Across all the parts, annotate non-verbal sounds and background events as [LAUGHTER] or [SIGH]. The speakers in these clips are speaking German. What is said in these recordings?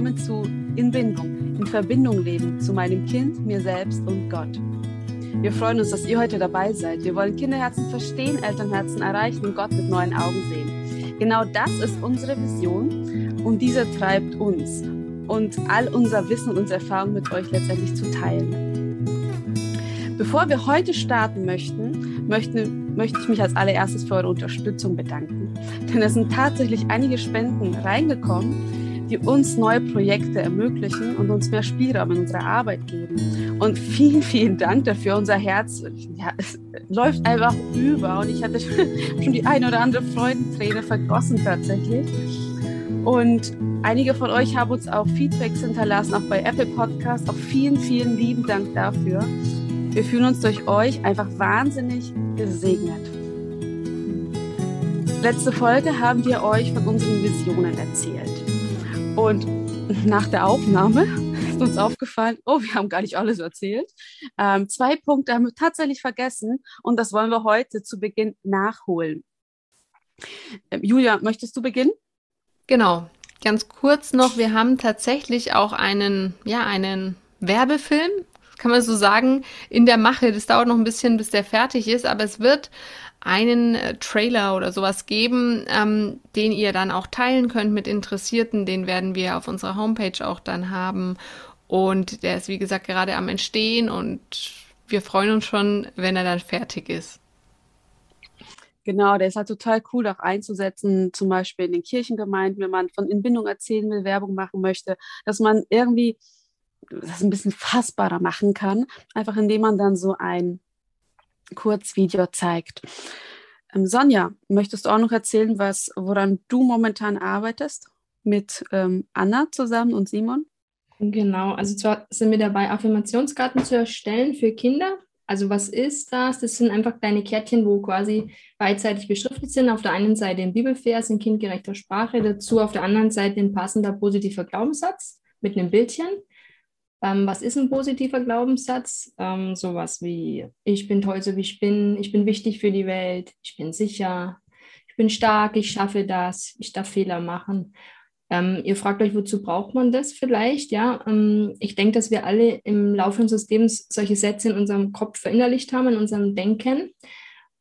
willkommen zu In Bindung, in Verbindung leben zu meinem Kind, mir selbst und Gott. Wir freuen uns, dass ihr heute dabei seid. Wir wollen Kinderherzen verstehen, Elternherzen erreichen und Gott mit neuen Augen sehen. Genau das ist unsere Vision und diese treibt uns und all unser Wissen und unsere Erfahrung mit euch letztendlich zu teilen. Bevor wir heute starten möchten, möchten, möchte ich mich als allererstes für eure Unterstützung bedanken. Denn es sind tatsächlich einige Spenden reingekommen, die uns neue Projekte ermöglichen und uns mehr Spielraum in unserer Arbeit geben. Und vielen, vielen Dank dafür. Unser Herz ja, läuft einfach über und ich hatte [LAUGHS] schon die eine oder andere Freudenträne vergossen tatsächlich. Und einige von euch haben uns auch Feedbacks hinterlassen, auch bei Apple Podcasts. Auch vielen, vielen lieben Dank dafür. Wir fühlen uns durch euch einfach wahnsinnig gesegnet. Letzte Folge haben wir euch von unseren Visionen erzählt. Und nach der Aufnahme ist uns aufgefallen, oh, wir haben gar nicht alles erzählt. Ähm, zwei Punkte haben wir tatsächlich vergessen und das wollen wir heute zu Beginn nachholen. Ähm, Julia, möchtest du beginnen? Genau. Ganz kurz noch, wir haben tatsächlich auch einen, ja, einen Werbefilm, kann man so sagen, in der Mache. Das dauert noch ein bisschen, bis der fertig ist, aber es wird einen äh, Trailer oder sowas geben, ähm, den ihr dann auch teilen könnt mit Interessierten. Den werden wir auf unserer Homepage auch dann haben. Und der ist, wie gesagt, gerade am Entstehen und wir freuen uns schon, wenn er dann fertig ist. Genau, der ist halt total cool auch einzusetzen, zum Beispiel in den Kirchengemeinden, wenn man von Inbindung erzählen will, Werbung machen möchte, dass man irgendwie das ein bisschen fassbarer machen kann, einfach indem man dann so ein Kurzvideo zeigt. Ähm, Sonja, möchtest du auch noch erzählen, was, woran du momentan arbeitest mit ähm, Anna zusammen und Simon? Genau, also zwar sind wir dabei, Affirmationskarten zu erstellen für Kinder. Also was ist das? Das sind einfach kleine Kärtchen, wo quasi beidseitig beschriftet sind. Auf der einen Seite ein Bibelvers in kindgerechter Sprache, dazu auf der anderen Seite ein passender positiver Glaubenssatz mit einem Bildchen. Ähm, was ist ein positiver Glaubenssatz? Ähm, sowas wie, ich bin toll, so wie ich bin, ich bin wichtig für die Welt, ich bin sicher, ich bin stark, ich schaffe das, ich darf Fehler machen. Ähm, ihr fragt euch, wozu braucht man das vielleicht? Ja, ähm, ich denke, dass wir alle im Laufe unseres Lebens solche Sätze in unserem Kopf verinnerlicht haben, in unserem Denken.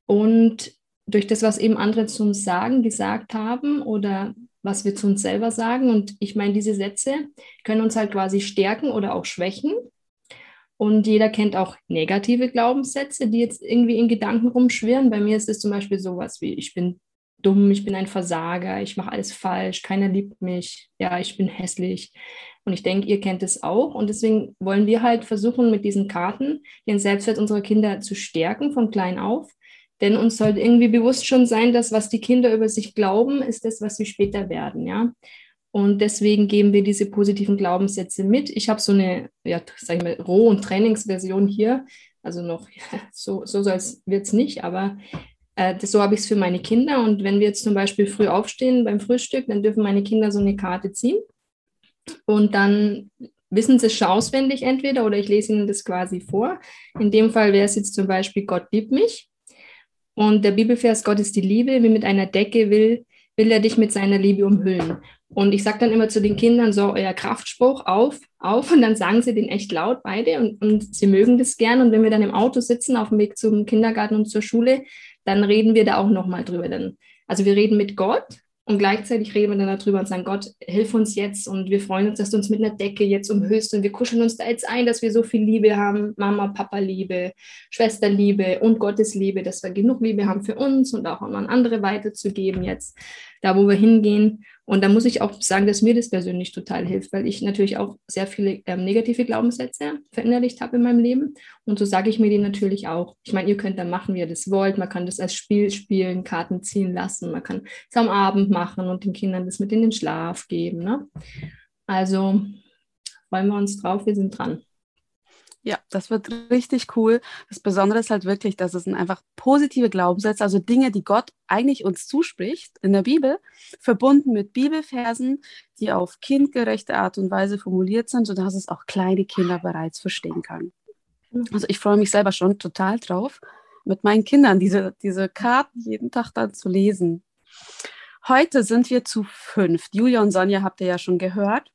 Und durch das, was eben andere zu uns sagen, gesagt haben oder was wir zu uns selber sagen. Und ich meine, diese Sätze können uns halt quasi stärken oder auch schwächen. Und jeder kennt auch negative Glaubenssätze, die jetzt irgendwie in Gedanken rumschwirren. Bei mir ist es zum Beispiel sowas wie, ich bin dumm, ich bin ein Versager, ich mache alles falsch, keiner liebt mich, ja, ich bin hässlich. Und ich denke, ihr kennt es auch. Und deswegen wollen wir halt versuchen, mit diesen Karten den Selbstwert unserer Kinder zu stärken, von klein auf. Denn uns sollte irgendwie bewusst schon sein, dass was die Kinder über sich glauben, ist das, was sie später werden, ja. Und deswegen geben wir diese positiven Glaubenssätze mit. Ich habe so eine, ja, sag ich mal, Roh- und Trainingsversion hier. Also noch, [LAUGHS] so, so wird es nicht, aber äh, das, so habe ich es für meine Kinder. Und wenn wir jetzt zum Beispiel früh aufstehen beim Frühstück, dann dürfen meine Kinder so eine Karte ziehen. Und dann wissen sie es schon auswendig entweder oder ich lese ihnen das quasi vor. In dem Fall wäre es jetzt zum Beispiel, Gott liebt mich. Und der Bibelvers, Gott ist die Liebe, wie mit einer Decke will, will er dich mit seiner Liebe umhüllen. Und ich sage dann immer zu den Kindern so, euer Kraftspruch auf, auf. Und dann sagen sie den echt laut beide und, und sie mögen das gern. Und wenn wir dann im Auto sitzen auf dem Weg zum Kindergarten und zur Schule, dann reden wir da auch nochmal drüber. Dann, also wir reden mit Gott und gleichzeitig reden wir dann darüber und sagen, Gott, hilf uns jetzt und wir freuen uns, dass du uns mit einer Decke jetzt umhüllst und wir kuscheln uns da jetzt ein, dass wir so viel Liebe haben, Mama, Papa Liebe, Schwesterliebe und Gottes Liebe, dass wir genug Liebe haben für uns und auch an andere weiterzugeben jetzt, da wo wir hingehen. Und da muss ich auch sagen, dass mir das persönlich total hilft, weil ich natürlich auch sehr viele ähm, negative Glaubenssätze verinnerlicht habe in meinem Leben. Und so sage ich mir die natürlich auch. Ich meine, ihr könnt dann machen, wie ihr das wollt. Man kann das als Spiel spielen, Karten ziehen lassen. Man kann es am Abend machen und den Kindern das mit in den Schlaf geben. Ne? Also freuen wir uns drauf, wir sind dran. Ja, das wird richtig cool. Das Besondere ist halt wirklich, dass es einfach positive Glaubenssätze, also Dinge, die Gott eigentlich uns zuspricht in der Bibel, verbunden mit Bibelversen, die auf kindgerechte Art und Weise formuliert sind, sodass es auch kleine Kinder bereits verstehen können. Also ich freue mich selber schon total drauf, mit meinen Kindern diese, diese Karten jeden Tag dann zu lesen. Heute sind wir zu fünf. Julia und Sonja habt ihr ja schon gehört.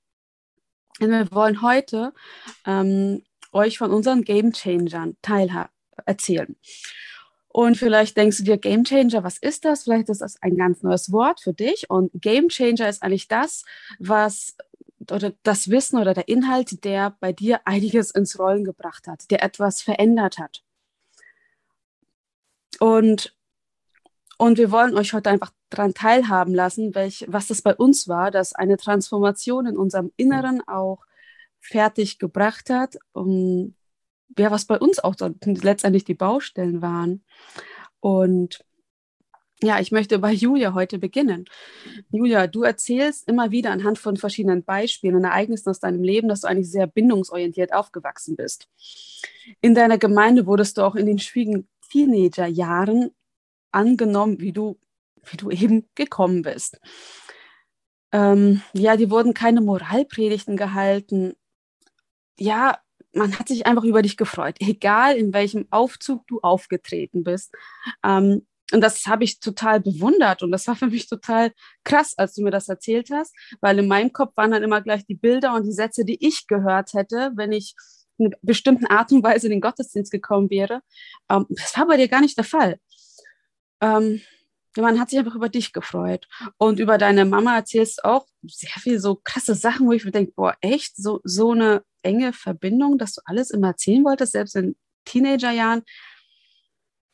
wir wollen heute ähm, euch von unseren Game Changern erzählen. Und vielleicht denkst du dir, Game Changer, was ist das? Vielleicht ist das ein ganz neues Wort für dich. Und Game Changer ist eigentlich das, was oder das Wissen oder der Inhalt, der bei dir einiges ins Rollen gebracht hat, der etwas verändert hat. Und, und wir wollen euch heute einfach daran teilhaben lassen, welch, was das bei uns war, dass eine Transformation in unserem Inneren auch fertig gebracht hat. Um, ja, was bei uns auch letztendlich die Baustellen waren. Und ja, ich möchte bei Julia heute beginnen. Julia, du erzählst immer wieder anhand von verschiedenen Beispielen und Ereignissen aus deinem Leben, dass du eigentlich sehr bindungsorientiert aufgewachsen bist. In deiner Gemeinde wurdest du auch in den schwierigen Teenagerjahren angenommen, wie du, wie du eben gekommen bist. Ähm, ja, die wurden keine Moralpredigten gehalten. Ja, man hat sich einfach über dich gefreut, egal in welchem Aufzug du aufgetreten bist. Ähm, und das habe ich total bewundert und das war für mich total krass, als du mir das erzählt hast, weil in meinem Kopf waren dann immer gleich die Bilder und die Sätze, die ich gehört hätte, wenn ich in einer bestimmten Art und Weise in den Gottesdienst gekommen wäre. Ähm, das war bei dir gar nicht der Fall. Ähm, man hat sich einfach über dich gefreut. Und über deine Mama erzählst auch sehr viel so krasse Sachen, wo ich mir denke, boah, echt, so, so eine enge Verbindung, dass du alles immer erzählen wolltest, selbst in Teenagerjahren.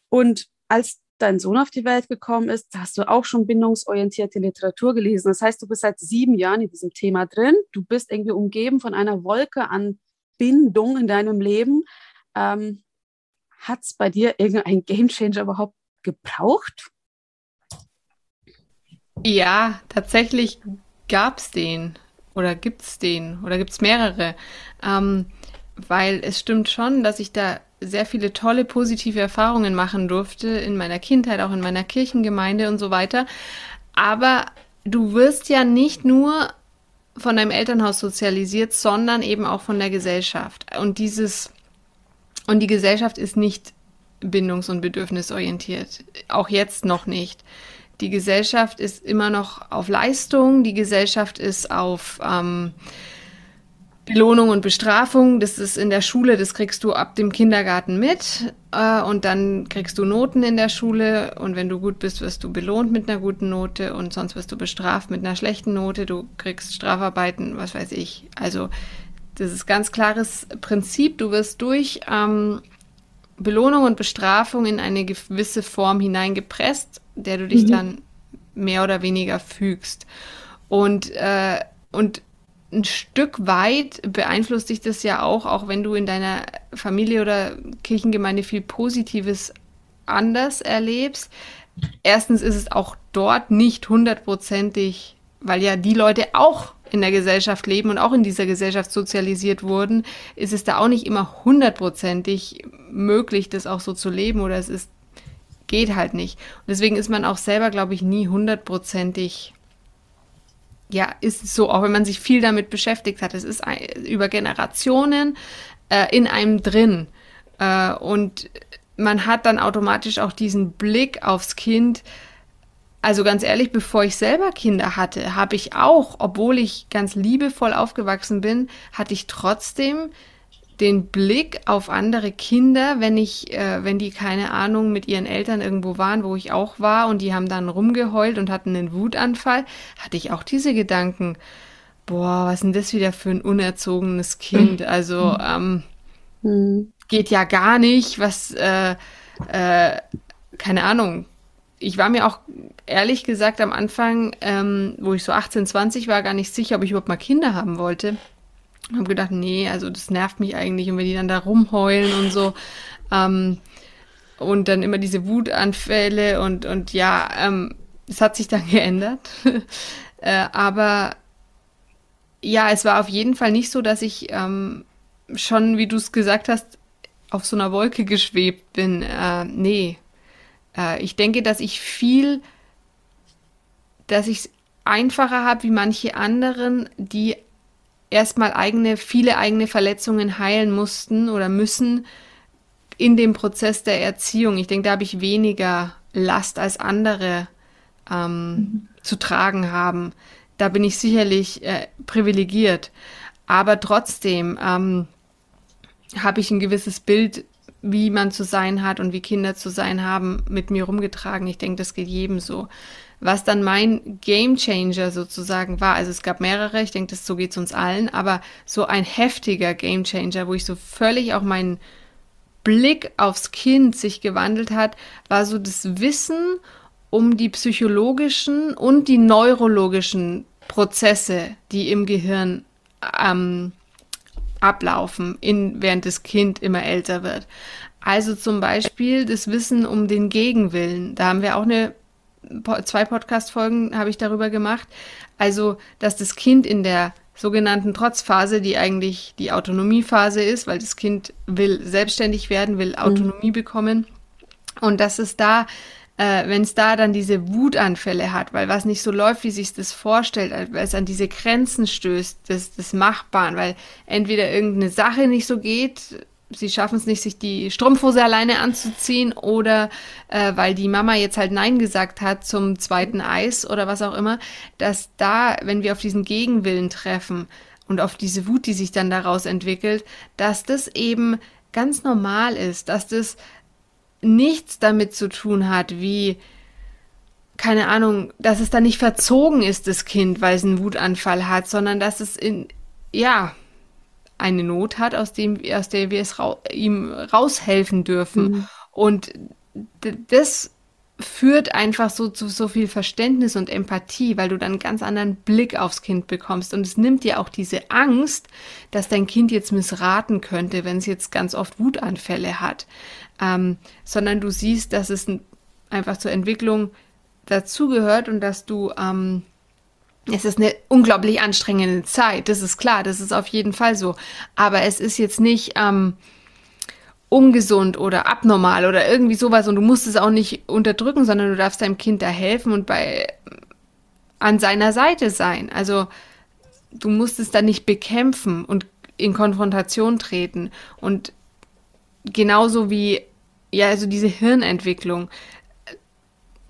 Und als dein Sohn auf die Welt gekommen ist, hast du auch schon bindungsorientierte Literatur gelesen. Das heißt, du bist seit sieben Jahren in diesem Thema drin. Du bist irgendwie umgeben von einer Wolke an Bindung in deinem Leben. Ähm, Hat es bei dir irgendein Gamechanger überhaupt gebraucht? Ja, tatsächlich gab es den oder gibt es den oder gibt es mehrere. Ähm, weil es stimmt schon, dass ich da sehr viele tolle positive Erfahrungen machen durfte in meiner Kindheit, auch in meiner Kirchengemeinde und so weiter. Aber du wirst ja nicht nur von deinem Elternhaus sozialisiert, sondern eben auch von der Gesellschaft. Und dieses und die Gesellschaft ist nicht bindungs- und bedürfnisorientiert. Auch jetzt noch nicht. Die Gesellschaft ist immer noch auf Leistung, die Gesellschaft ist auf ähm, Belohnung und Bestrafung, das ist in der Schule, das kriegst du ab dem Kindergarten mit äh, und dann kriegst du Noten in der Schule. Und wenn du gut bist, wirst du belohnt mit einer guten Note und sonst wirst du bestraft mit einer schlechten Note, du kriegst Strafarbeiten, was weiß ich. Also das ist ganz klares Prinzip, du wirst durch ähm, Belohnung und Bestrafung in eine gewisse Form hineingepresst, der du dich mhm. dann mehr oder weniger fügst. Und, äh, und ein Stück weit beeinflusst dich das ja auch, auch wenn du in deiner Familie oder Kirchengemeinde viel Positives anders erlebst. Erstens ist es auch dort nicht hundertprozentig, weil ja die Leute auch in der Gesellschaft leben und auch in dieser Gesellschaft sozialisiert wurden, ist es da auch nicht immer hundertprozentig möglich, das auch so zu leben oder es ist, geht halt nicht. Und deswegen ist man auch selber, glaube ich, nie hundertprozentig ja, ist so, auch wenn man sich viel damit beschäftigt hat. Es ist über Generationen äh, in einem drin. Äh, und man hat dann automatisch auch diesen Blick aufs Kind. Also ganz ehrlich, bevor ich selber Kinder hatte, habe ich auch, obwohl ich ganz liebevoll aufgewachsen bin, hatte ich trotzdem den Blick auf andere Kinder, wenn ich, äh, wenn die keine Ahnung mit ihren Eltern irgendwo waren, wo ich auch war und die haben dann rumgeheult und hatten einen Wutanfall, hatte ich auch diese Gedanken. Boah, was ist denn das wieder für ein unerzogenes Kind? [LAUGHS] Also ähm, mhm. geht ja gar nicht. Was, äh, äh, keine Ahnung. Ich war mir auch ehrlich gesagt am Anfang, ähm, wo ich so 18, 20 war, gar nicht sicher, ob ich überhaupt mal Kinder haben wollte habe gedacht, nee, also das nervt mich eigentlich und wenn die dann da rumheulen und so. Ähm, und dann immer diese Wutanfälle und und ja, ähm, es hat sich dann [LAUGHS] geändert, äh, aber ja, es war auf jeden Fall nicht so, dass ich ähm, schon, wie du es gesagt hast, auf so einer Wolke geschwebt bin. Äh, nee, äh, ich denke, dass ich viel, dass ich es einfacher habe wie manche anderen, die erstmal eigene, viele eigene Verletzungen heilen mussten oder müssen in dem Prozess der Erziehung. Ich denke, da habe ich weniger Last als andere ähm, mhm. zu tragen haben. Da bin ich sicherlich äh, privilegiert. Aber trotzdem ähm, habe ich ein gewisses Bild, wie man zu sein hat und wie Kinder zu sein haben, mit mir rumgetragen. Ich denke, das geht jedem so. Was dann mein Game Changer sozusagen war, also es gab mehrere, ich denke, das so geht es uns allen, aber so ein heftiger Game Changer, wo ich so völlig auch meinen Blick aufs Kind sich gewandelt hat, war so das Wissen um die psychologischen und die neurologischen Prozesse, die im Gehirn ähm, ablaufen, in, während das Kind immer älter wird. Also zum Beispiel das Wissen um den Gegenwillen. Da haben wir auch eine zwei Podcast-Folgen habe ich darüber gemacht. Also, dass das Kind in der sogenannten Trotzphase, die eigentlich die Autonomiephase ist, weil das Kind will selbstständig werden, will mhm. Autonomie mhm. bekommen. Und dass es da, äh, wenn es da dann diese Wutanfälle hat, weil was nicht so läuft, wie sich das vorstellt, weil es an diese Grenzen stößt des, des Machbaren, weil entweder irgendeine Sache nicht so geht, sie schaffen es nicht, sich die Strumpfhose alleine anzuziehen oder äh, weil die Mama jetzt halt Nein gesagt hat zum zweiten Eis oder was auch immer, dass da, wenn wir auf diesen Gegenwillen treffen und auf diese Wut, die sich dann daraus entwickelt, dass das eben ganz normal ist, dass das nichts damit zu tun hat, wie keine Ahnung, dass es dann nicht verzogen ist, das Kind, weil es einen Wutanfall hat, sondern dass es in, ja, eine Not hat, aus, dem, aus der wir es ra ihm raushelfen dürfen. Mhm. Und das führt einfach so zu so viel Verständnis und Empathie, weil du dann einen ganz anderen Blick aufs Kind bekommst. Und es nimmt dir auch diese Angst, dass dein Kind jetzt missraten könnte, wenn es jetzt ganz oft Wutanfälle hat. Ähm, sondern du siehst, dass es einfach zur Entwicklung dazugehört und dass du ähm, es ist eine unglaublich anstrengende Zeit, das ist klar, das ist auf jeden Fall so. Aber es ist jetzt nicht ähm, ungesund oder abnormal oder irgendwie sowas und du musst es auch nicht unterdrücken, sondern du darfst deinem Kind da helfen und bei an seiner Seite sein. Also du musst es dann nicht bekämpfen und in Konfrontation treten. Und genauso wie, ja, also diese Hirnentwicklung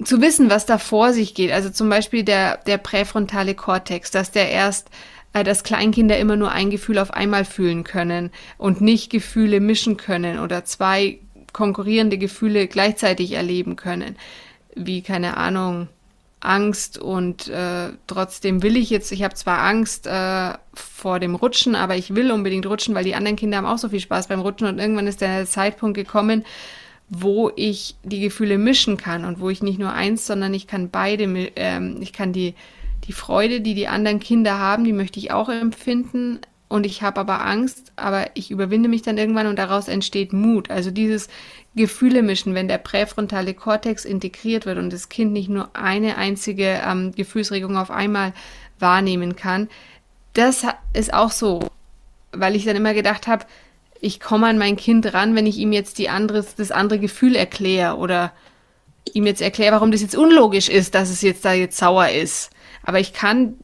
zu wissen, was da vor sich geht. Also zum Beispiel der, der präfrontale Kortex, dass der erst, äh, dass Kleinkinder immer nur ein Gefühl auf einmal fühlen können und nicht Gefühle mischen können oder zwei konkurrierende Gefühle gleichzeitig erleben können. Wie, keine Ahnung, Angst und äh, trotzdem will ich jetzt, ich habe zwar Angst äh, vor dem Rutschen, aber ich will unbedingt rutschen, weil die anderen Kinder haben auch so viel Spaß beim Rutschen und irgendwann ist der Zeitpunkt gekommen, wo ich die Gefühle mischen kann und wo ich nicht nur eins, sondern ich kann beide, ähm, ich kann die, die Freude, die die anderen Kinder haben, die möchte ich auch empfinden und ich habe aber Angst, aber ich überwinde mich dann irgendwann und daraus entsteht Mut. Also dieses Gefühle mischen, wenn der präfrontale Kortex integriert wird und das Kind nicht nur eine einzige ähm, Gefühlsregung auf einmal wahrnehmen kann, das ist auch so, weil ich dann immer gedacht habe, ich komme an mein Kind ran, wenn ich ihm jetzt die andere, das andere Gefühl erkläre oder ihm jetzt erkläre, warum das jetzt unlogisch ist, dass es jetzt da jetzt sauer ist. Aber ich kann,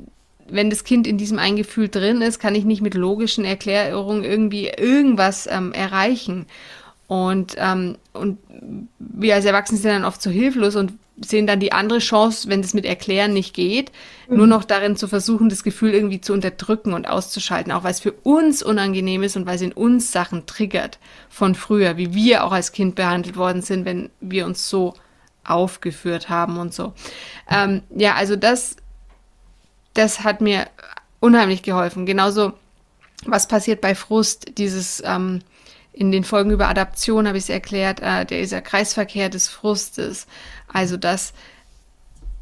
wenn das Kind in diesem einen Gefühl drin ist, kann ich nicht mit logischen Erklärungen irgendwie irgendwas ähm, erreichen. Und, ähm, und wir als Erwachsene sind dann oft so hilflos und sehen dann die andere Chance, wenn das mit Erklären nicht geht, mhm. nur noch darin zu versuchen, das Gefühl irgendwie zu unterdrücken und auszuschalten, auch weil es für uns unangenehm ist und weil es in uns Sachen triggert von früher, wie wir auch als Kind behandelt worden sind, wenn wir uns so aufgeführt haben und so. Ähm, ja, also das, das hat mir unheimlich geholfen. Genauso, was passiert bei Frust, dieses ähm, in den Folgen über Adaption habe ich es erklärt, äh, der dieser Kreisverkehr des Frustes. Also dass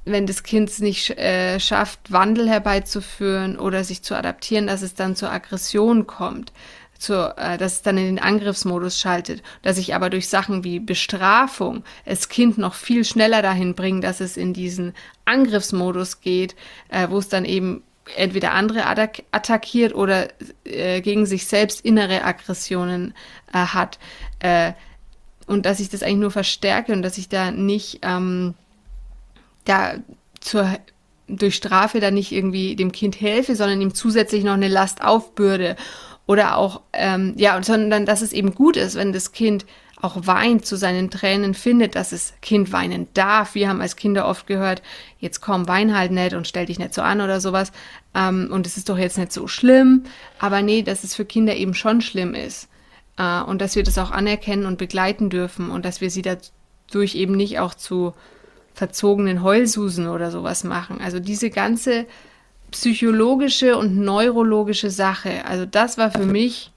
wenn das Kind es nicht äh, schafft, Wandel herbeizuführen oder sich zu adaptieren, dass es dann zur Aggression kommt, zur, äh, dass es dann in den Angriffsmodus schaltet, dass ich aber durch Sachen wie Bestrafung das Kind noch viel schneller dahin bringe, dass es in diesen Angriffsmodus geht, äh, wo es dann eben entweder andere attack attackiert oder äh, gegen sich selbst innere Aggressionen äh, hat. Äh, und dass ich das eigentlich nur verstärke und dass ich da nicht ähm, da zur durch Strafe da nicht irgendwie dem Kind helfe, sondern ihm zusätzlich noch eine Last aufbürde oder auch ähm, ja, sondern dass es eben gut ist, wenn das Kind auch weint, zu seinen Tränen findet, dass das Kind weinen darf. Wir haben als Kinder oft gehört, jetzt komm, wein halt nicht und stell dich nicht so an oder sowas. Ähm, und es ist doch jetzt nicht so schlimm. Aber nee, dass es für Kinder eben schon schlimm ist. Äh, und dass wir das auch anerkennen und begleiten dürfen und dass wir sie dadurch eben nicht auch zu verzogenen Heulsusen oder sowas machen. Also diese ganze psychologische und neurologische Sache, also das war für mich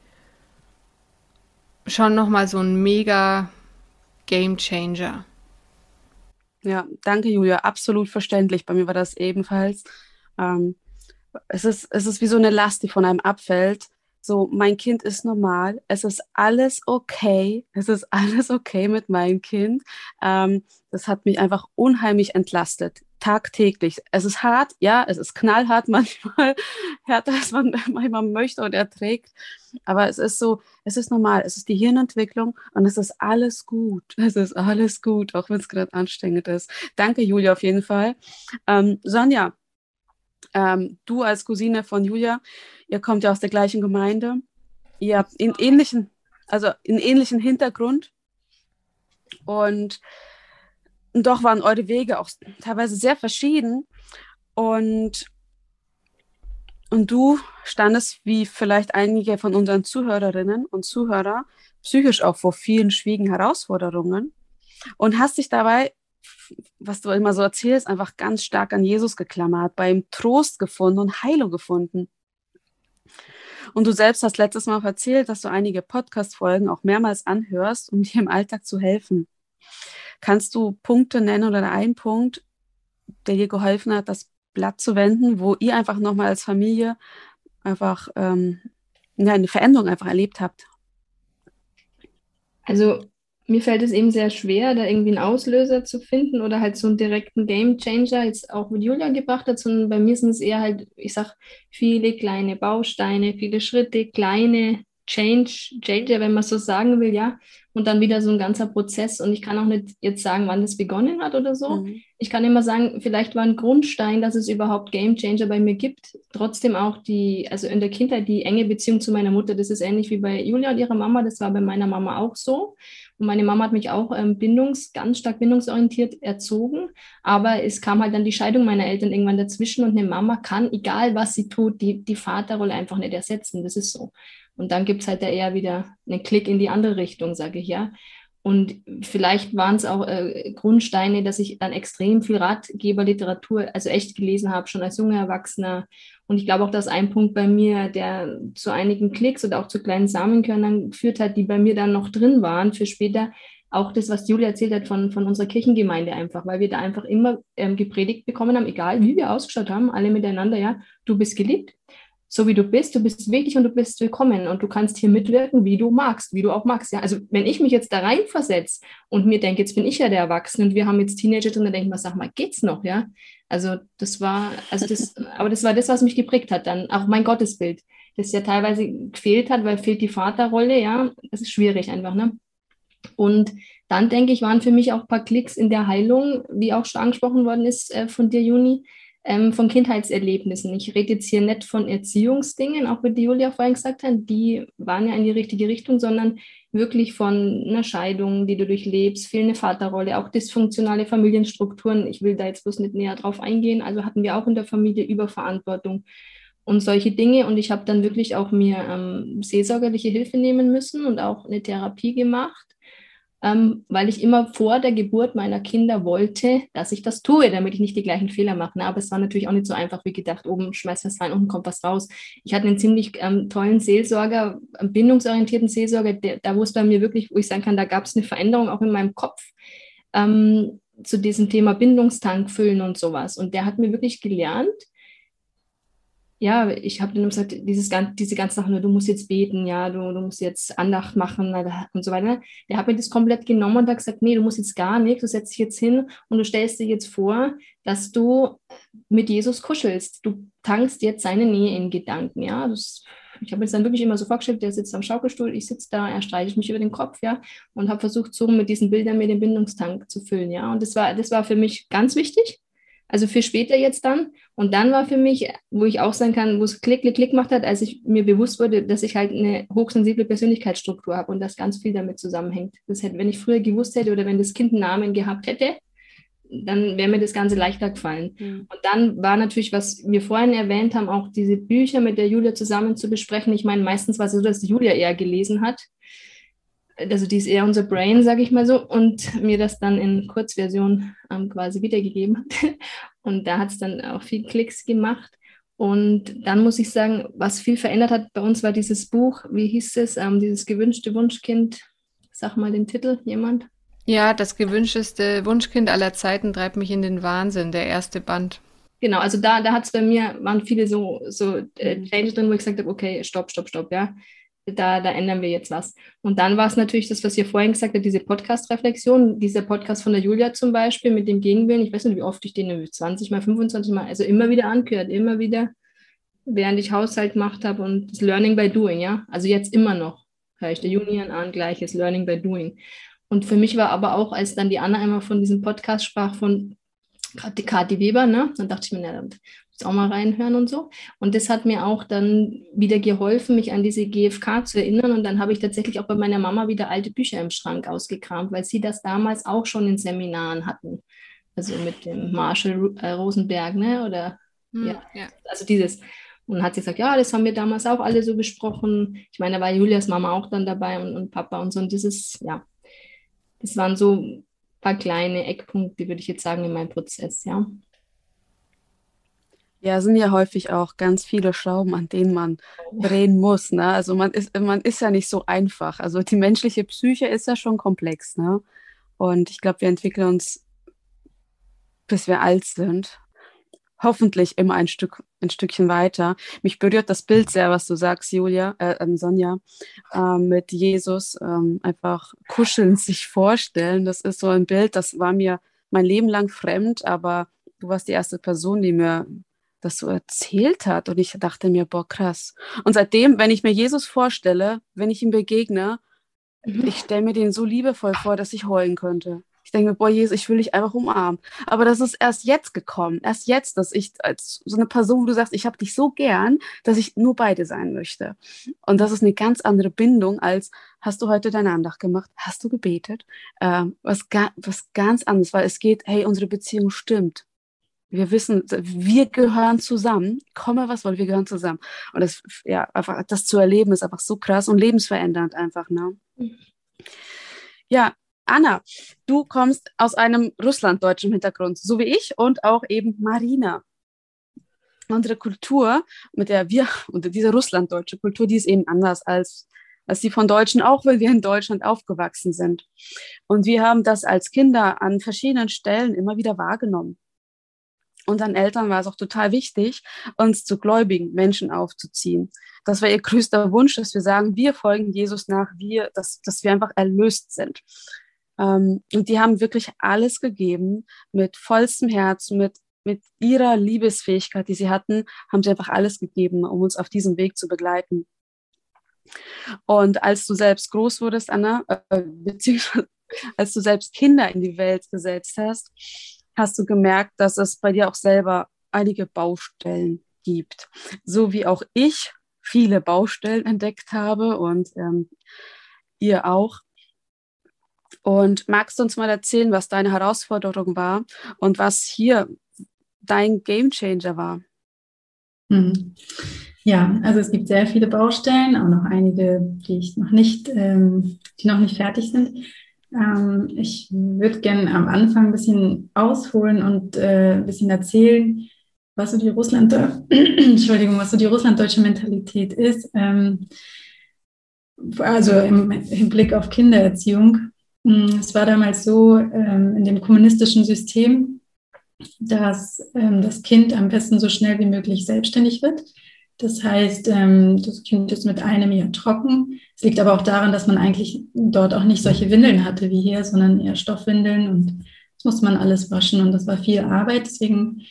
schon nochmal so ein mega Game Changer. Ja, danke Julia, absolut verständlich. Bei mir war das ebenfalls. Ähm, es, ist, es ist wie so eine Last, die von einem abfällt. So, mein Kind ist normal, es ist alles okay, es ist alles okay mit meinem Kind. Ähm, das hat mich einfach unheimlich entlastet, tagtäglich. Es ist hart, ja, es ist knallhart [LAUGHS] manchmal, härter als man [LAUGHS] manchmal möchte und erträgt. Aber es ist so, es ist normal, es ist die Hirnentwicklung und es ist alles gut. [LAUGHS] Es ist alles gut, auch wenn es gerade anstrengend ist. Danke, Julia, auf jeden Fall. Ähm, Sonja, ähm, du als Cousine von Julia, ihr kommt ja aus der gleichen Gemeinde. Ihr habt in ähnlichen, also in ähnlichen Hintergrund. Und doch waren eure Wege auch teilweise sehr verschieden. Und, und du standest, wie vielleicht einige von unseren Zuhörerinnen und Zuhörer, psychisch auch vor vielen schwierigen Herausforderungen und hast dich dabei, was du immer so erzählst, einfach ganz stark an Jesus geklammert, bei ihm Trost gefunden und Heilung gefunden. Und du selbst hast letztes Mal auch erzählt, dass du einige Podcast-Folgen auch mehrmals anhörst, um dir im Alltag zu helfen. Kannst du Punkte nennen oder einen Punkt, der dir geholfen hat, das Blatt zu wenden, wo ihr einfach nochmal als Familie einfach ähm, eine Veränderung einfach erlebt habt? Also mir fällt es eben sehr schwer, da irgendwie einen Auslöser zu finden oder halt so einen direkten Game Changer jetzt auch mit Julia gebracht hat, sondern bei mir sind es eher halt, ich sag, viele kleine Bausteine, viele Schritte, kleine Change, Changer, wenn man so sagen will, ja. Und dann wieder so ein ganzer Prozess. Und ich kann auch nicht jetzt sagen, wann das begonnen hat oder so. Mhm. Ich kann immer sagen, vielleicht war ein Grundstein, dass es überhaupt Game Changer bei mir gibt. Trotzdem auch die, also in der Kindheit die enge Beziehung zu meiner Mutter. Das ist ähnlich wie bei Julia und ihrer Mama. Das war bei meiner Mama auch so. Und meine Mama hat mich auch ähm, bindungs, ganz stark bindungsorientiert erzogen. Aber es kam halt dann die Scheidung meiner Eltern irgendwann dazwischen und eine Mama kann, egal was sie tut, die, die Vaterrolle einfach nicht ersetzen. Das ist so. Und dann gibt es halt da eher wieder einen Klick in die andere Richtung, sage ich ja. Und vielleicht waren es auch äh, Grundsteine, dass ich dann extrem viel Ratgeberliteratur, also echt gelesen habe, schon als junger Erwachsener und ich glaube auch, dass ein Punkt bei mir, der zu einigen Klicks oder auch zu kleinen Samenkörnern geführt hat, die bei mir dann noch drin waren für später, auch das, was Julia erzählt hat von, von unserer Kirchengemeinde einfach, weil wir da einfach immer ähm, gepredigt bekommen haben, egal wie wir ausgeschaut haben, alle miteinander, ja, du bist geliebt, so wie du bist, du bist wichtig und du bist willkommen und du kannst hier mitwirken, wie du magst, wie du auch magst. Ja, also wenn ich mich jetzt da reinversetze und mir denke, jetzt bin ich ja der Erwachsene und wir haben jetzt Teenager drin, dann denke ich mir, sag mal, geht's noch, ja? Also das war, also das, [LAUGHS] aber das war das, was mich geprägt hat, dann auch mein Gottesbild, das ja teilweise gefehlt hat, weil fehlt die Vaterrolle, ja, das ist schwierig einfach, ne? Und dann denke ich, waren für mich auch ein paar Klicks in der Heilung, wie auch schon angesprochen worden ist äh, von dir, Juni, ähm, von Kindheitserlebnissen. Ich rede jetzt hier nicht von Erziehungsdingen, auch wie die Julia vorhin gesagt hat, die waren ja in die richtige Richtung, sondern wirklich von einer Scheidung, die du durchlebst, fehlende Vaterrolle, auch dysfunktionale Familienstrukturen. Ich will da jetzt bloß nicht näher drauf eingehen. Also hatten wir auch in der Familie Überverantwortung und solche Dinge. Und ich habe dann wirklich auch mir ähm, seelsorgerliche Hilfe nehmen müssen und auch eine Therapie gemacht ähm, weil ich immer vor der Geburt meiner Kinder wollte, dass ich das tue, damit ich nicht die gleichen Fehler mache. Aber es war natürlich auch nicht so einfach wie gedacht, oben schmeißt was rein, unten kommt was raus. Ich hatte einen ziemlich ähm, tollen Seelsorger, bindungsorientierten Seelsorger, der, da wo es bei mir wirklich, wo ich sagen kann, da gab es eine Veränderung auch in meinem Kopf. Ähm, zu diesem Thema Bindungstank füllen und sowas. Und der hat mir wirklich gelernt, ja, ich habe dann gesagt, dieses, diese ganze Sache, du musst jetzt beten, ja, du, du musst jetzt Andacht machen und so weiter. Der hat mir das komplett genommen und hat gesagt, nee, du musst jetzt gar nichts, du setzt dich jetzt hin und du stellst dir jetzt vor, dass du mit Jesus kuschelst. Du tankst jetzt seine Nähe in Gedanken, ja. Das, ich habe mir das dann wirklich immer so vorgestellt, der sitzt am Schaukelstuhl, ich sitze da, er streicht mich über den Kopf, ja, und habe versucht, so mit diesen Bildern mir den Bindungstank zu füllen, ja. Und das war, das war für mich ganz wichtig Also für später jetzt dann. Und dann war für mich, wo ich auch sagen kann, wo es klick, klick, klick gemacht hat, als ich mir bewusst wurde, dass ich halt eine hochsensible Persönlichkeitsstruktur habe und das ganz viel damit zusammenhängt. Das hätte, wenn ich früher gewusst hätte oder wenn das Kind einen Namen gehabt hätte, dann wäre mir das Ganze leichter gefallen. Mhm. Und dann war natürlich, was wir vorhin erwähnt haben, auch diese Bücher mit der Julia zusammen zu besprechen. Ich meine, meistens war es so, dass Julia eher gelesen hat also die ist eher unser Brain, sage ich mal so, und mir das dann in Kurzversion ähm, quasi wiedergegeben hat. [LAUGHS] Und da hat es dann auch viel Klicks gemacht. Und dann muss ich sagen, was viel verändert hat bei uns war dieses Buch, wie hieß es, ähm, dieses gewünschte Wunschkind. Sag mal den Titel, jemand? Ja, das gewünschteste Wunschkind aller Zeiten treibt mich in den Wahnsinn, der erste Band. Genau, also da, da hat es bei mir, waren viele so, so äh, Changes drin, wo ich gesagt habe, okay, stopp, stopp, stopp, ja da, da ändern wir jetzt was. Und dann war es natürlich das, was ihr vorhin gesagt habt, diese Podcast-Reflexion, dieser Podcast von der Julia zum Beispiel mit dem Gegenwillen. Ich weiß nicht, wie oft ich den 20 mal, 25 mal, also immer wieder angehört, immer wieder, während ich Haushalt gemacht habe und das Learning by Doing, ja. Also jetzt immer noch höre ich der Union an, gleiches Learning by Doing. Und für mich war aber auch, als dann die Anna einmal von diesem Podcast sprach, von gerade die Kathi Weber, ne? Dann dachte ich mir, na, auch mal reinhören und so. Und das hat mir auch dann wieder geholfen, mich an diese GFK zu erinnern. Und dann habe ich tatsächlich auch bei meiner Mama wieder alte Bücher im Schrank ausgekramt, weil sie das damals auch schon in Seminaren hatten. Also mit dem Marshall äh, Rosenberg, ne? Oder hm, ja. ja, also dieses. Und hat sie gesagt, ja, das haben wir damals auch alle so besprochen. Ich meine, da war Julias Mama auch dann dabei und, und Papa und so. Und das ist, ja, das waren so ein paar kleine Eckpunkte, würde ich jetzt sagen, in meinem Prozess, ja. Ja, sind ja häufig auch ganz viele Schrauben, an denen man drehen muss. Ne? Also man ist, man ist ja nicht so einfach. Also die menschliche Psyche ist ja schon komplex. Ne? Und ich glaube, wir entwickeln uns, bis wir alt sind, hoffentlich immer ein Stück, ein Stückchen weiter. Mich berührt das Bild sehr, was du sagst, Julia, äh, ähm, Sonja, äh, mit Jesus ähm, einfach kuscheln, sich vorstellen. Das ist so ein Bild, das war mir mein Leben lang fremd, aber du warst die erste Person, die mir das so erzählt hat. Und ich dachte mir, boah, krass. Und seitdem, wenn ich mir Jesus vorstelle, wenn ich ihm begegne, mhm. ich stelle mir den so liebevoll vor, dass ich heulen könnte. Ich denke mir, boah, Jesus, ich will dich einfach umarmen. Aber das ist erst jetzt gekommen. Erst jetzt, dass ich als so eine Person, wo du sagst, ich habe dich so gern, dass ich nur beide sein möchte. Und das ist eine ganz andere Bindung als, hast du heute deine Andacht gemacht? Hast du gebetet? Ähm, was, ga, was ganz anderes, weil es geht, hey, unsere Beziehung stimmt. Wir wissen, wir gehören zusammen, komme was wolle, wir gehören zusammen. Und das, ja, einfach das zu erleben ist einfach so krass und lebensverändernd einfach, ne? Ja, Anna, du kommst aus einem russlanddeutschen Hintergrund, so wie ich und auch eben Marina. Unsere Kultur, mit der wir, und diese russlanddeutsche Kultur, die ist eben anders als als die von Deutschen, auch weil wir in Deutschland aufgewachsen sind. Und wir haben das als Kinder an verschiedenen Stellen immer wieder wahrgenommen unseren Eltern war es auch total wichtig, uns zu gläubigen Menschen aufzuziehen. Das war ihr größter Wunsch, dass wir sagen, wir folgen Jesus nach, wir, dass, dass wir einfach erlöst sind. Ähm, und die haben wirklich alles gegeben, mit vollstem Herz, mit, mit ihrer Liebesfähigkeit, die sie hatten, haben sie einfach alles gegeben, um uns auf diesem Weg zu begleiten. Und als du selbst groß wurdest, Anna, äh, [LAUGHS] beziehungsweise als du selbst Kinder in die Welt gesetzt hast, hast du gemerkt, dass es bei dir auch selber einige Baustellen gibt. So wie auch ich viele Baustellen entdeckt habe und ähm, ihr auch. Und magst du uns mal erzählen, was deine Herausforderung war und was hier dein Gamechanger war? Hm. Ja, also es gibt sehr viele Baustellen, auch noch einige, die ich noch nicht, ähm, die noch nicht fertig sind. Ähm, ich würde gerne am Anfang ein bisschen ausholen und äh, ein bisschen erzählen, was so die Russland, [CLEARS THROAT] Entschuldigung, was so die russlanddeutsche Mentalität ist. Ähm, also im Hinblick auf Kindererziehung. Hm, es war damals so ähm, in dem kommunistischen System, dass ähm, das Kind am besten so schnell wie möglich selbstständig wird. Das heißt, ähm, das Kind ist mit einem Jahr trocken. Es liegt aber auch daran, dass man eigentlich dort auch nicht solche Windeln hatte wie hier, sondern eher Stoffwindeln und das musste man alles waschen und das war viel Arbeit. Deswegen,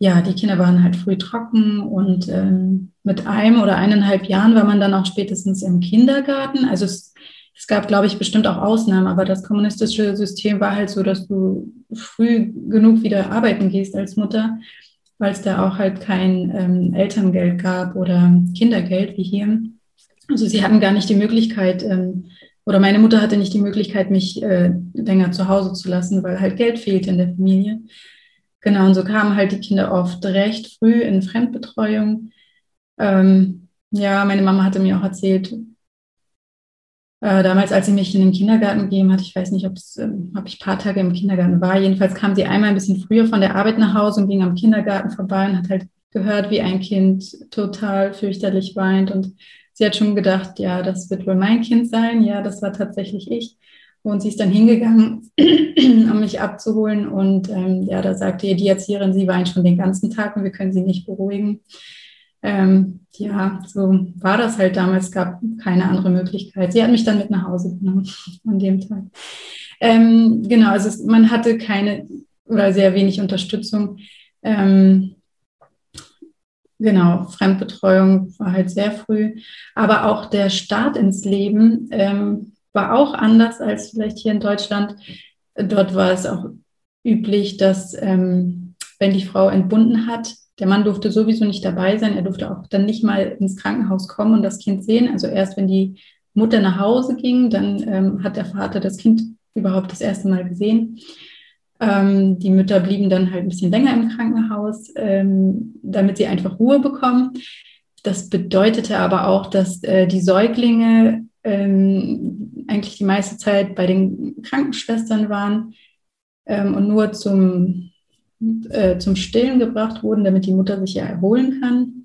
ja, die Kinder waren halt früh trocken und ähm, mit einem oder eineinhalb Jahren war man dann auch spätestens im Kindergarten. Also es es gab, glaube ich, bestimmt auch Ausnahmen, aber das kommunistische System war halt so, dass du früh genug wieder arbeiten gehst als Mutter, weil es da auch halt kein ähm, Elterngeld gab oder Kindergeld wie hier. Also sie hatten gar nicht die Möglichkeit, ähm, oder meine Mutter hatte nicht die Möglichkeit, mich äh, länger zu Hause zu lassen, weil halt Geld fehlte in der Familie. Genau, und so kamen halt die Kinder oft recht früh in Fremdbetreuung. Ähm, ja, meine Mama hatte mir auch erzählt, äh, damals, als sie mich in den Kindergarten gegeben hat, ich weiß nicht, ob äh, ob ich ein paar Tage im Kindergarten war. Jedenfalls kam sie einmal ein bisschen früher von der Arbeit nach Hause und ging am Kindergarten vorbei und hat halt gehört, wie ein Kind total fürchterlich weint. Und sie hat schon gedacht, ja, das wird wohl mein Kind sein. Ja, das war tatsächlich ich. Und sie ist dann hingegangen, [CLEARS THROAT] um mich abzuholen. Und ähm, ja, da sagte ihr die Erzieherin, sie weint schon den ganzen Tag und wir können sie nicht beruhigen. Ähm, ja, so war das halt damals, gab keine andere Möglichkeit. Sie hat mich dann mit nach Hause genommen [LAUGHS] an dem Tag. Ähm, genau, also es, man hatte keine oder sehr wenig Unterstützung. Ähm, genau, Fremdbetreuung war halt sehr früh, aber auch der Start ins Leben ähm, war auch anders als vielleicht hier in Deutschland. Dort war es auch üblich, dass ähm, wenn die Frau entbunden hat, der Mann durfte sowieso nicht dabei sein. Er durfte auch dann nicht mal ins Krankenhaus kommen und das Kind sehen. Also erst wenn die Mutter nach Hause ging, dann ähm, hat der Vater das Kind überhaupt das erste Mal gesehen. Ähm, die Mütter blieben dann halt ein bisschen länger im Krankenhaus, ähm, damit sie einfach Ruhe bekommen. Das bedeutete aber auch, dass äh, die Säuglinge ähm, eigentlich die meiste Zeit bei den Krankenschwestern waren ähm, und nur zum äh, zum Stillen gebracht wurden, damit die Mutter sich ja erholen kann.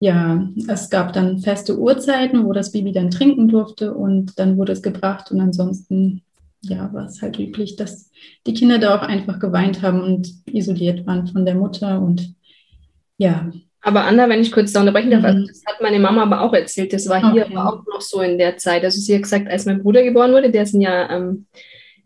Ja, es gab dann feste Uhrzeiten, wo das Baby dann trinken durfte und dann wurde es gebracht und ansonsten ja, war es halt üblich, dass die Kinder da auch einfach geweint haben und isoliert waren von der Mutter und ja. Aber Anna, wenn ich kurz da unterbrechen darf, also mhm. das hat meine Mama aber auch erzählt, das war hier okay. aber auch noch so in der Zeit. Also sie hat gesagt, als mein Bruder geboren wurde, der ist ein Jahr ähm,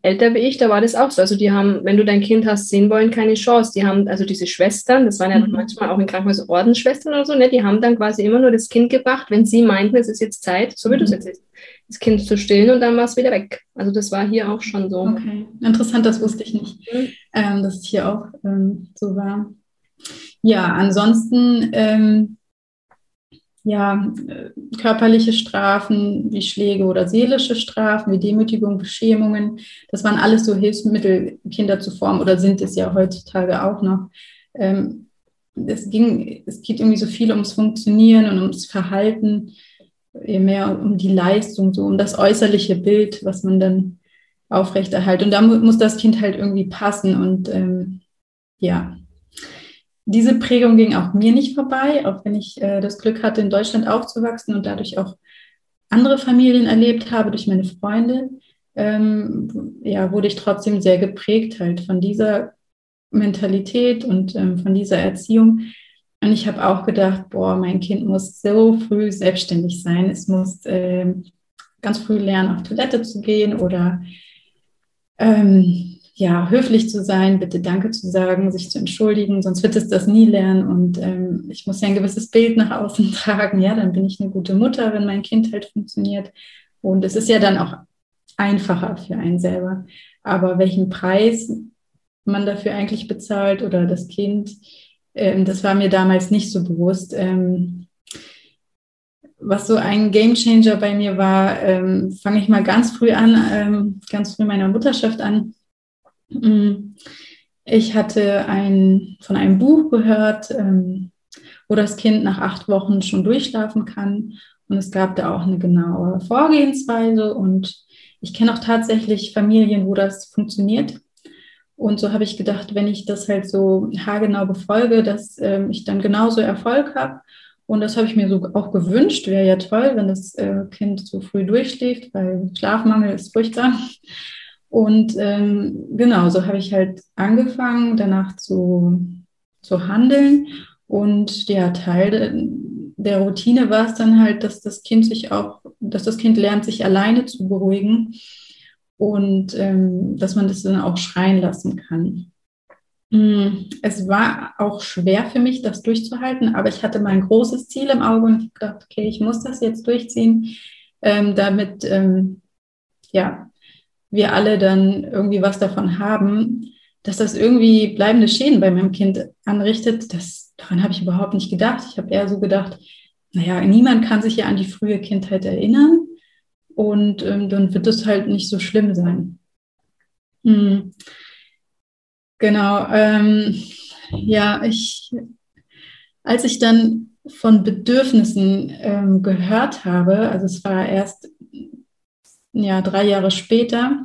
älter wie ich, da war das auch so. Also die haben, wenn du dein Kind hast sehen wollen, keine Chance. Die haben, also diese Schwestern, das waren ja mhm. manchmal auch in Krankenhäusern Ordensschwestern oder so, ne, die haben dann quasi immer nur das Kind gebracht, wenn sie meinten, es ist jetzt Zeit, so wie mhm. du es jetzt ist, das Kind zu stillen und dann war es wieder weg. Also das war hier auch schon so. Okay, interessant, das wusste ich nicht, mhm. ähm, dass es hier auch ähm, so war. Ja, ansonsten ähm, ja, äh, körperliche Strafen wie Schläge oder seelische Strafen wie Demütigung, Beschämungen. Das waren alles so Hilfsmittel, Kinder zu formen oder sind es ja heutzutage auch noch. Ähm, es, ging, es geht irgendwie so viel ums Funktionieren und ums Verhalten, mehr um die Leistung, so um das äußerliche Bild, was man dann aufrechterhält. Und da muss das Kind halt irgendwie passen und ähm, ja, diese Prägung ging auch mir nicht vorbei, auch wenn ich äh, das Glück hatte, in Deutschland aufzuwachsen und dadurch auch andere Familien erlebt habe durch meine Freunde. Ähm, ja, wurde ich trotzdem sehr geprägt halt von dieser Mentalität und ähm, von dieser Erziehung. Und ich habe auch gedacht, boah, mein Kind muss so früh selbstständig sein. Es muss äh, ganz früh lernen, auf Toilette zu gehen oder ähm, ja, höflich zu sein, bitte Danke zu sagen, sich zu entschuldigen, sonst wird es das nie lernen. Und ähm, ich muss ja ein gewisses Bild nach außen [LAUGHS] tragen. Ja, dann bin ich eine gute Mutter, wenn mein Kind halt funktioniert. Und es ist ja dann auch einfacher für einen selber. Aber welchen Preis man dafür eigentlich bezahlt oder das Kind, ähm, das war mir damals nicht so bewusst. Ähm, was so ein Gamechanger bei mir war, ähm, fange ich mal ganz früh an, ähm, ganz früh meiner Mutterschaft an. Ich hatte ein, von einem Buch gehört, ähm, wo das Kind nach acht Wochen schon durchschlafen kann. Und es gab da auch eine genaue Vorgehensweise. Und ich kenne auch tatsächlich Familien, wo das funktioniert. Und so habe ich gedacht, wenn ich das halt so haargenau befolge, dass ähm, ich dann genauso Erfolg habe. Und das habe ich mir so auch gewünscht. Wäre ja toll, wenn das äh, Kind so früh durchschläft, weil Schlafmangel ist furchtbar. Und ähm, genau, so habe ich halt angefangen, danach zu, zu handeln. Und der Teil der Routine war es dann halt, dass das Kind sich auch, dass das Kind lernt, sich alleine zu beruhigen und ähm, dass man das dann auch schreien lassen kann. Mm, es war auch schwer für mich, das durchzuhalten, aber ich hatte mein großes Ziel im Auge und ich dachte, okay, ich muss das jetzt durchziehen, ähm, damit ähm, ja, wir alle dann irgendwie was davon haben, dass das irgendwie bleibende Schäden bei meinem Kind anrichtet, das, daran habe ich überhaupt nicht gedacht. Ich habe eher so gedacht, naja, niemand kann sich ja an die frühe Kindheit erinnern und ähm, dann wird es halt nicht so schlimm sein. Hm. Genau. Ähm, ja, ich, als ich dann von Bedürfnissen ähm, gehört habe, also es war erst ja, drei Jahre später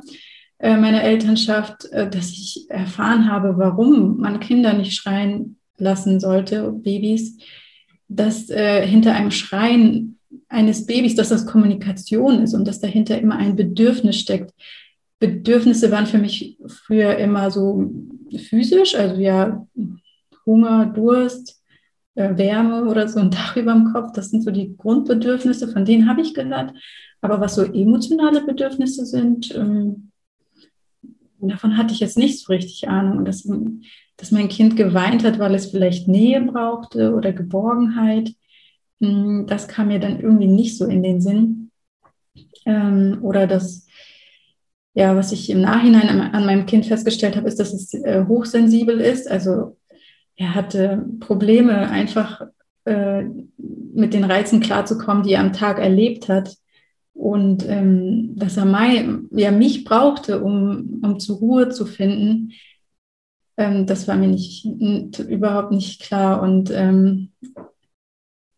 äh, meiner Elternschaft, äh, dass ich erfahren habe, warum man Kinder nicht schreien lassen sollte, Babys, dass äh, hinter einem Schreien eines Babys, dass das Kommunikation ist und dass dahinter immer ein Bedürfnis steckt. Bedürfnisse waren für mich früher immer so physisch, also ja, Hunger, Durst, äh, Wärme oder so ein Dach über dem Kopf. Das sind so die Grundbedürfnisse, von denen habe ich gehört. Aber was so emotionale Bedürfnisse sind, ähm, davon hatte ich jetzt nicht so richtig Ahnung. Dass, dass mein Kind geweint hat, weil es vielleicht Nähe brauchte oder Geborgenheit. Hm, das kam mir dann irgendwie nicht so in den Sinn. Ähm, oder das, ja, was ich im Nachhinein an, an meinem Kind festgestellt habe, ist, dass es äh, hochsensibel ist. Also er hatte Probleme, einfach äh, mit den Reizen klarzukommen, die er am Tag erlebt hat. Und ähm, dass er mein, ja, mich brauchte, um, um zur Ruhe zu finden, ähm, das war mir nicht, überhaupt nicht klar. Und ähm,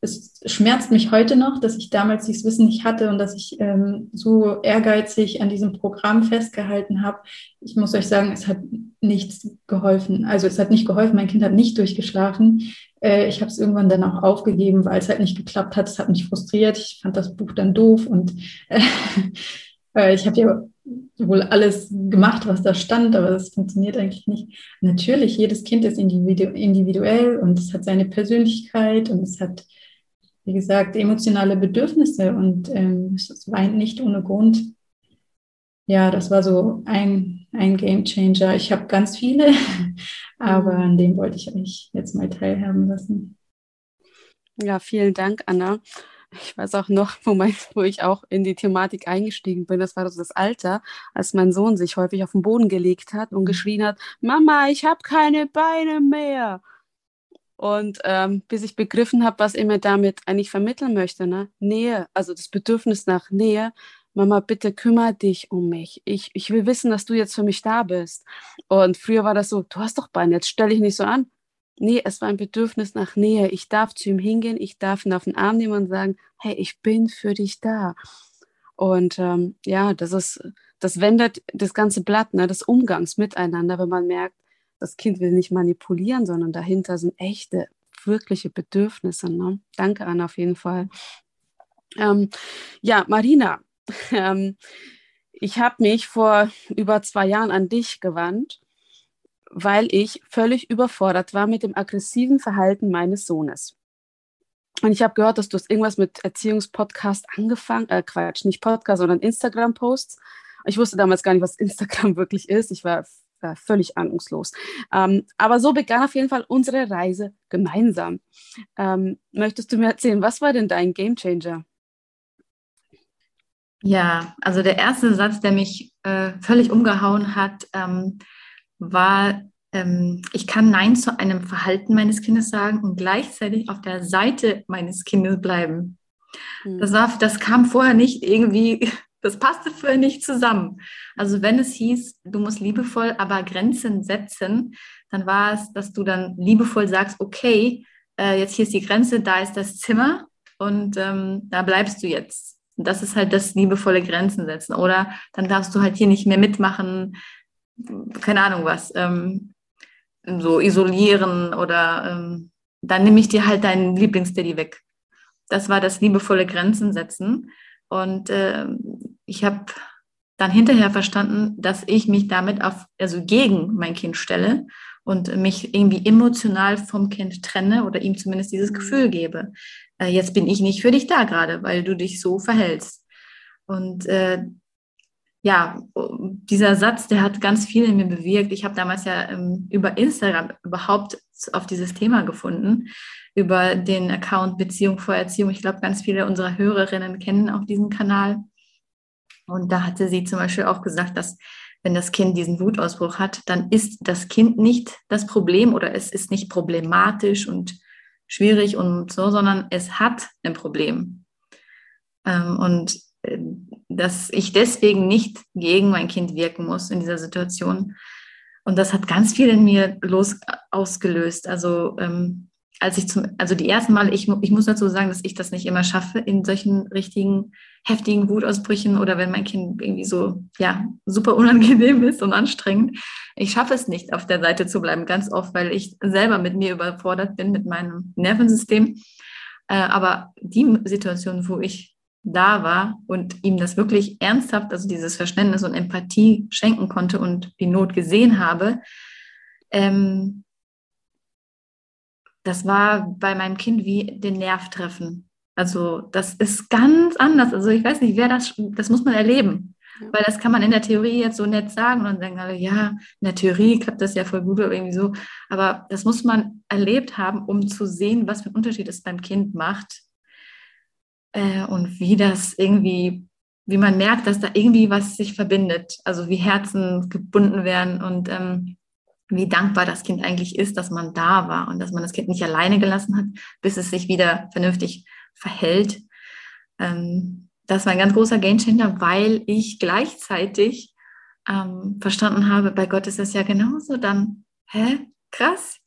es schmerzt mich heute noch, dass ich damals dieses Wissen nicht hatte und dass ich ähm, so ehrgeizig an diesem Programm festgehalten habe. Ich muss euch sagen, es hat nichts geholfen. Also es hat nicht geholfen, mein Kind hat nicht durchgeschlafen. Äh, ich habe es irgendwann dann auch aufgegeben, weil es halt nicht geklappt hat. Es hat mich frustriert. Ich fand das Buch dann doof und [LAUGHS] äh, ich habe ja wohl alles gemacht, was da stand, aber das funktioniert eigentlich nicht. Natürlich, jedes Kind ist individu individuell und es hat seine Persönlichkeit und es hat wie gesagt, emotionale Bedürfnisse und ähm, es weint nicht ohne Grund. Ja, das war so ein, ein Game Changer. Ich habe ganz viele, [LAUGHS] aber an dem wollte ich euch jetzt mal teilhaben lassen. Ja, vielen Dank, Anna. Ich weiß auch noch, Moment, wo ich auch in die Thematik eingestiegen bin. Das war so das Alter, als mein Sohn sich häufig auf den Boden gelegt hat und geschrien hat, Mama, ich habe keine Beine mehr. Und ähm, bis ich begriffen habe, was er mir damit eigentlich vermitteln möchte, ne? Nähe, also das Bedürfnis nach Nähe. Mama, bitte kümmere dich um mich. Ich, ich will wissen, dass du jetzt für mich da bist. Und früher war das so, du hast doch Beine, jetzt stell dich nicht so an. Nee, es war ein Bedürfnis nach Nähe. Ich darf zu ihm hingehen, ich darf ihn auf den Arm nehmen und sagen, hey, ich bin für dich da. Und ähm, ja, das ist, das wendet das ganze Blatt ne, des Umgangs miteinander, wenn man merkt, das Kind will nicht manipulieren, sondern dahinter sind echte, wirkliche Bedürfnisse. Ne? Danke, Anna, auf jeden Fall. Ähm, ja, Marina, [LAUGHS] ähm, ich habe mich vor über zwei Jahren an dich gewandt, weil ich völlig überfordert war mit dem aggressiven Verhalten meines Sohnes. Und ich habe gehört, dass du hast irgendwas mit Erziehungspodcast angefangen, äh, Quatsch, nicht Podcast, sondern Instagram-Posts. Ich wusste damals gar nicht, was Instagram [LAUGHS] wirklich ist. Ich war äh, völlig ahnungslos. Ähm, aber so begann auf jeden Fall unsere Reise gemeinsam. Ähm, möchtest du mir erzählen, was war denn dein Game Changer? Ja, also der erste Satz, der mich äh, völlig umgehauen hat, ähm, war, ähm, ich kann Nein zu einem Verhalten meines Kindes sagen und gleichzeitig auf der Seite meines Kindes bleiben. Hm. Das, war, das kam vorher nicht irgendwie [LAUGHS] das passte für nicht zusammen. Also wenn es hieß, du musst liebevoll, aber Grenzen setzen, dann war es, dass du dann liebevoll sagst, okay, äh, jetzt hier ist die Grenze, da ist das Zimmer und ähm, da bleibst du jetzt. Und das ist halt das liebevolle Grenzen setzen. Oder dann darfst du halt hier nicht mehr mitmachen, keine Ahnung was, ähm, so isolieren oder ähm, dann nehme ich dir halt deinen Lieblingsdaddy weg. Das war das liebevolle Grenzen setzen. Und äh, ich habe dann hinterher verstanden, dass ich mich damit auf, also gegen mein Kind stelle und mich irgendwie emotional vom Kind trenne oder ihm zumindest dieses mhm. Gefühl gebe. Äh, jetzt bin ich nicht für dich da gerade, weil du dich so verhältst. Und äh, ja, dieser Satz, der hat ganz viel in mir bewirkt. Ich habe damals ja ähm, über Instagram überhaupt auf dieses Thema gefunden, über den Account Beziehung vor Erziehung. Ich glaube, ganz viele unserer Hörerinnen kennen auch diesen Kanal. Und da hatte sie zum Beispiel auch gesagt, dass wenn das Kind diesen Wutausbruch hat, dann ist das Kind nicht das Problem oder es ist nicht problematisch und schwierig und so, sondern es hat ein Problem. Ähm, und äh, dass ich deswegen nicht gegen mein Kind wirken muss in dieser Situation. Und das hat ganz viel in mir los ausgelöst. Also ähm, als ich zum, also die ersten Mal, ich, ich muss dazu sagen, dass ich das nicht immer schaffe in solchen richtigen, heftigen Wutausbrüchen oder wenn mein Kind irgendwie so, ja, super unangenehm [LAUGHS] ist und anstrengend. Ich schaffe es nicht, auf der Seite zu bleiben, ganz oft, weil ich selber mit mir überfordert bin, mit meinem Nervensystem. Äh, aber die Situation, wo ich da war und ihm das wirklich ernsthaft, also dieses Verständnis und Empathie schenken konnte und die Not gesehen habe, ähm, das war bei meinem Kind wie den Nerv treffen. Also das ist ganz anders. Also ich weiß nicht, wer das, das muss man erleben. Weil das kann man in der Theorie jetzt so nett sagen und dann sagen alle, ja, in der Theorie klappt das ja voll gut oder irgendwie so. Aber das muss man erlebt haben, um zu sehen, was für einen Unterschied es beim Kind macht. Äh, und wie das irgendwie, wie man merkt, dass da irgendwie was sich verbindet. Also wie Herzen gebunden werden und ähm, wie dankbar das Kind eigentlich ist, dass man da war und dass man das Kind nicht alleine gelassen hat, bis es sich wieder vernünftig verhält. Ähm, das war ein ganz großer Gamechanger, weil ich gleichzeitig ähm, verstanden habe, bei Gott ist das ja genauso. Dann, hä, krass.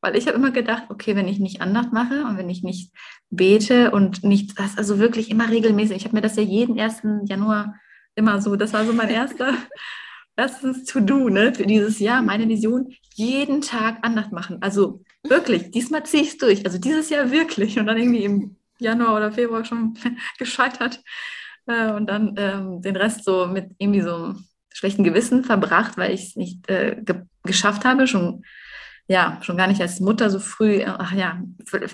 Weil ich habe immer gedacht, okay, wenn ich nicht Andacht mache und wenn ich nicht bete und nicht, das also wirklich immer regelmäßig, ich habe mir das ja jeden 1. Januar immer so, das war so mein [LAUGHS] erster das ist To-Do, ne? Für dieses Jahr, meine Vision, jeden Tag Andacht machen. Also wirklich, diesmal ziehe ich es durch. Also dieses Jahr wirklich. Und dann irgendwie im Januar oder Februar schon [LAUGHS] gescheitert. Äh, und dann ähm, den Rest so mit irgendwie so einem schlechten Gewissen verbracht, weil ich es nicht äh, ge geschafft habe, schon ja, schon gar nicht als Mutter so früh, ach ja,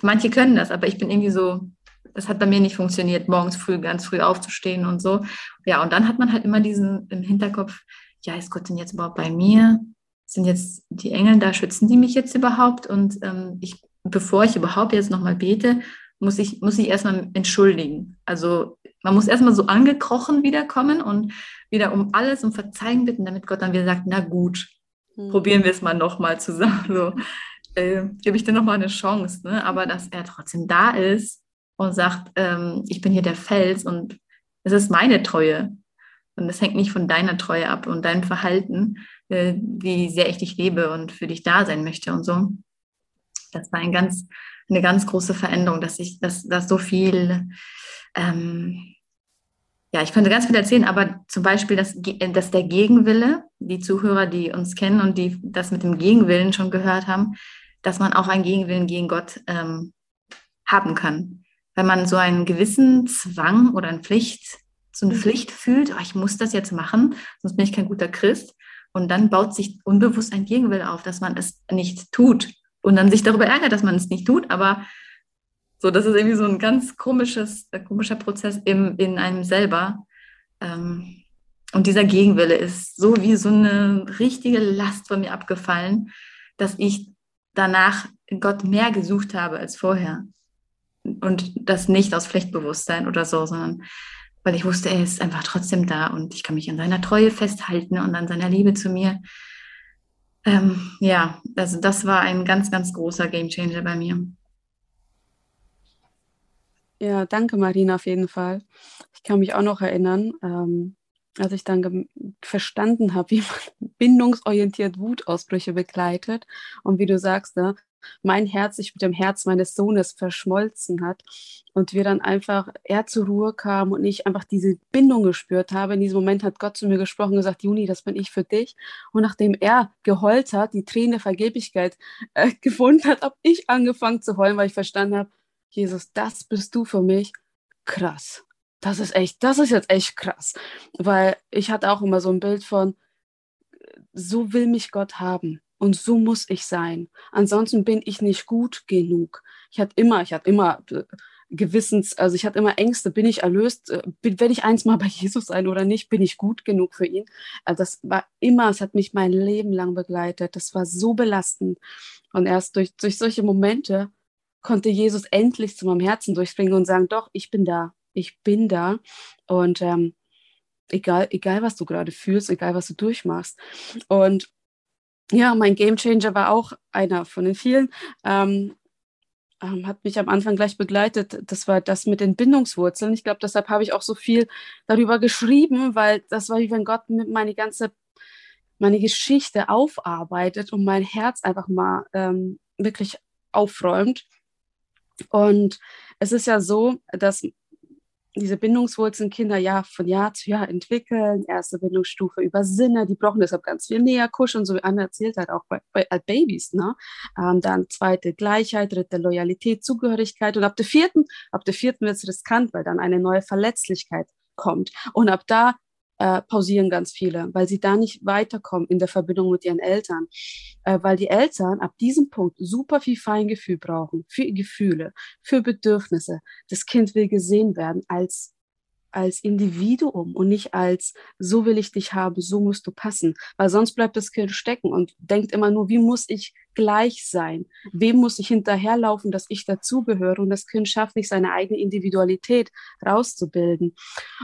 manche können das, aber ich bin irgendwie so, das hat bei mir nicht funktioniert, morgens früh, ganz früh aufzustehen und so. Ja, und dann hat man halt immer diesen im Hinterkopf, ja, ist Gott denn jetzt überhaupt bei mir? Sind jetzt die Engel da, schützen die mich jetzt überhaupt? Und ähm, ich, bevor ich überhaupt jetzt nochmal bete, muss ich, muss ich erstmal entschuldigen. Also man muss erstmal so angekrochen wiederkommen und wieder um alles um Verzeihen bitten, damit Gott dann wieder sagt, na gut, mhm. probieren wir es mal nochmal zusammen. So, äh, gebe ich dir nochmal eine Chance. Ne? Aber dass er trotzdem da ist und sagt, ähm, ich bin hier der Fels und es ist meine Treue. Und es hängt nicht von deiner Treue ab und deinem Verhalten, äh, wie sehr ich dich liebe und für dich da sein möchte und so. Das war ein ganz, eine ganz große Veränderung, dass ich, dass, dass so viel, ähm, ja, ich könnte ganz viel erzählen, aber zum Beispiel, dass, dass der Gegenwille, die Zuhörer, die uns kennen und die das mit dem Gegenwillen schon gehört haben, dass man auch einen Gegenwillen gegen Gott ähm, haben kann. Wenn man so einen gewissen Zwang oder eine Pflicht so eine Pflicht fühlt, oh, ich muss das jetzt machen, sonst bin ich kein guter Christ. Und dann baut sich unbewusst ein Gegenwill auf, dass man es nicht tut. Und dann sich darüber ärgert, dass man es nicht tut. Aber so, das ist irgendwie so ein ganz komisches, äh, komischer Prozess im, in einem selber. Ähm, und dieser Gegenwille ist so wie so eine richtige Last von mir abgefallen, dass ich danach Gott mehr gesucht habe als vorher. Und das nicht aus Pflichtbewusstsein oder so, sondern weil ich wusste, er ist einfach trotzdem da und ich kann mich an seiner Treue festhalten und an seiner Liebe zu mir. Ähm, ja, also das war ein ganz, ganz großer Gamechanger bei mir. Ja, danke Marina auf jeden Fall. Ich kann mich auch noch erinnern, ähm, als ich dann verstanden habe, [LAUGHS] wie man bindungsorientiert Wutausbrüche begleitet und wie du sagst, ne, mein Herz sich mit dem Herz meines Sohnes verschmolzen hat und wir dann einfach, er zur Ruhe kam und ich einfach diese Bindung gespürt habe. In diesem Moment hat Gott zu mir gesprochen und gesagt, Juni, das bin ich für dich. Und nachdem er geheult hat, die Träne der Vergebigkeit äh, [LAUGHS] gefunden hat, habe ich angefangen zu heulen, weil ich verstanden habe, Jesus, das bist du für mich. Krass. Das ist echt, das ist jetzt echt krass. Weil ich hatte auch immer so ein Bild von, so will mich Gott haben und so muss ich sein. Ansonsten bin ich nicht gut genug. Ich hatte immer, ich hatte immer äh, Gewissens, also ich hatte immer Ängste, bin ich erlöst, äh, bin, werde ich eins mal bei [LAUGHS] Jesus sein oder nicht, bin ich gut genug für ihn. Also das war immer, es hat mich mein Leben lang begleitet. Das war so belastend. Und erst durch, durch solche Momente konnte Jesus endlich zu meinem Herzen durchspringen und sagen, doch, ich bin da, ich bin da. Und ähm, egal, egal was du gerade fühlst, egal was du durchmachst. Und ja, mein Game Changer war auch einer von den vielen. Ähm, ähm, hat mich am Anfang gleich begleitet. Das war das mit den Bindungswurzeln. Ich glaube, deshalb habe ich auch so viel darüber geschrieben, weil das war wie wenn Gott meine ganze meine Geschichte aufarbeitet und mein Herz einfach mal ähm, wirklich aufräumt. Und es ist ja so, dass diese Bindungswurzeln Kinder ja von Jahr zu Jahr entwickeln. Erste Bindungsstufe über Sinne, die brauchen deshalb ganz viel näher kuscheln, so wie Anna erzählt hat, auch bei, bei als Babys. Ne? Ähm, dann zweite Gleichheit, dritte Loyalität, Zugehörigkeit und ab der vierten, ab der vierten wird es riskant, weil dann eine neue Verletzlichkeit kommt. Und ab da äh, pausieren ganz viele, weil sie da nicht weiterkommen in der Verbindung mit ihren Eltern, äh, weil die Eltern ab diesem Punkt super viel Feingefühl brauchen für Gefühle, für Bedürfnisse. Das Kind will gesehen werden als als Individuum und nicht als so will ich dich haben, so musst du passen, weil sonst bleibt das Kind stecken und denkt immer nur, wie muss ich gleich sein? Wem muss ich hinterherlaufen, dass ich dazugehöre? Und das Kind schafft nicht seine eigene Individualität rauszubilden.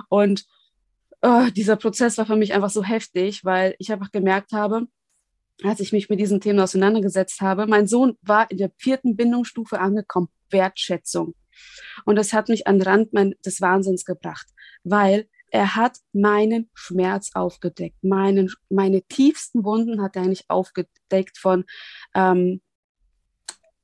Und oh, dieser Prozess war für mich einfach so heftig, weil ich einfach gemerkt habe, als ich mich mit diesen Themen auseinandergesetzt habe, mein Sohn war in der vierten Bindungsstufe angekommen, Wertschätzung. Und das hat mich an den Rand des Wahnsinns gebracht, weil er hat meinen Schmerz aufgedeckt, meinen, meine tiefsten Wunden hat er eigentlich aufgedeckt von ähm,